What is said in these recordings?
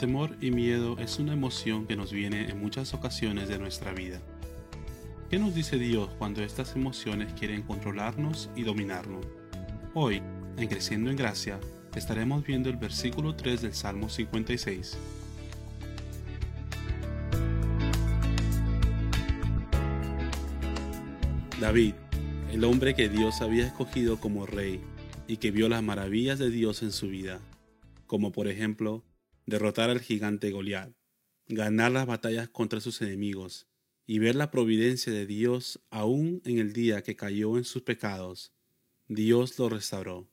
temor y miedo es una emoción que nos viene en muchas ocasiones de nuestra vida. ¿Qué nos dice Dios cuando estas emociones quieren controlarnos y dominarnos? Hoy, en Creciendo en Gracia, estaremos viendo el versículo 3 del Salmo 56. David, el hombre que Dios había escogido como rey y que vio las maravillas de Dios en su vida, como por ejemplo derrotar al gigante Goliat, ganar las batallas contra sus enemigos y ver la providencia de Dios aún en el día que cayó en sus pecados, Dios lo restauró.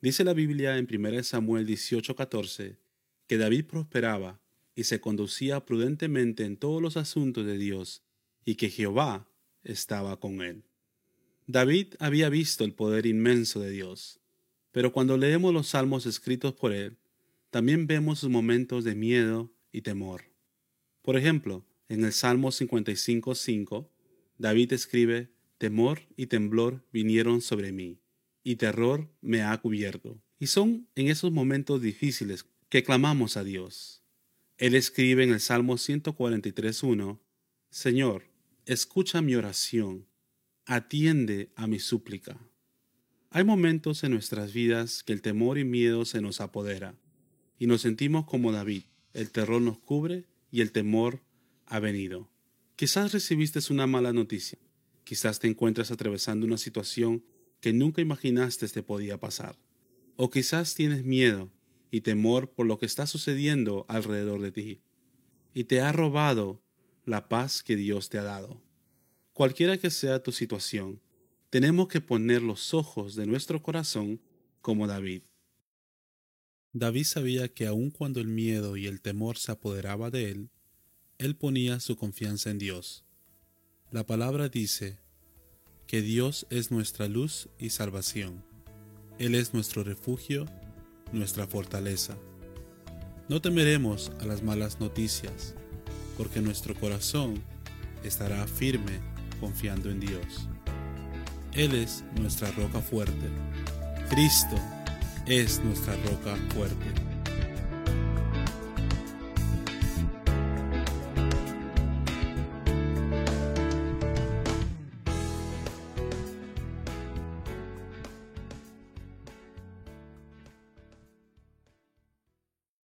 Dice la Biblia en 1 Samuel 18:14 que David prosperaba y se conducía prudentemente en todos los asuntos de Dios y que Jehová estaba con él. David había visto el poder inmenso de Dios, pero cuando leemos los salmos escritos por él, también vemos sus momentos de miedo y temor. Por ejemplo, en el Salmo 55.5, David escribe, Temor y temblor vinieron sobre mí, y terror me ha cubierto. Y son en esos momentos difíciles que clamamos a Dios. Él escribe en el Salmo 143.1, Señor, escucha mi oración, atiende a mi súplica. Hay momentos en nuestras vidas que el temor y miedo se nos apodera y nos sentimos como David. El terror nos cubre y el temor ha venido. Quizás recibiste una mala noticia. Quizás te encuentras atravesando una situación que nunca imaginaste te podía pasar. O quizás tienes miedo y temor por lo que está sucediendo alrededor de ti. Y te ha robado la paz que Dios te ha dado. Cualquiera que sea tu situación, tenemos que poner los ojos de nuestro corazón como David David sabía que aun cuando el miedo y el temor se apoderaba de él, él ponía su confianza en Dios. La palabra dice que Dios es nuestra luz y salvación. Él es nuestro refugio, nuestra fortaleza. No temeremos a las malas noticias, porque nuestro corazón estará firme confiando en Dios. Él es nuestra roca fuerte. Cristo es nuestra roca fuerte.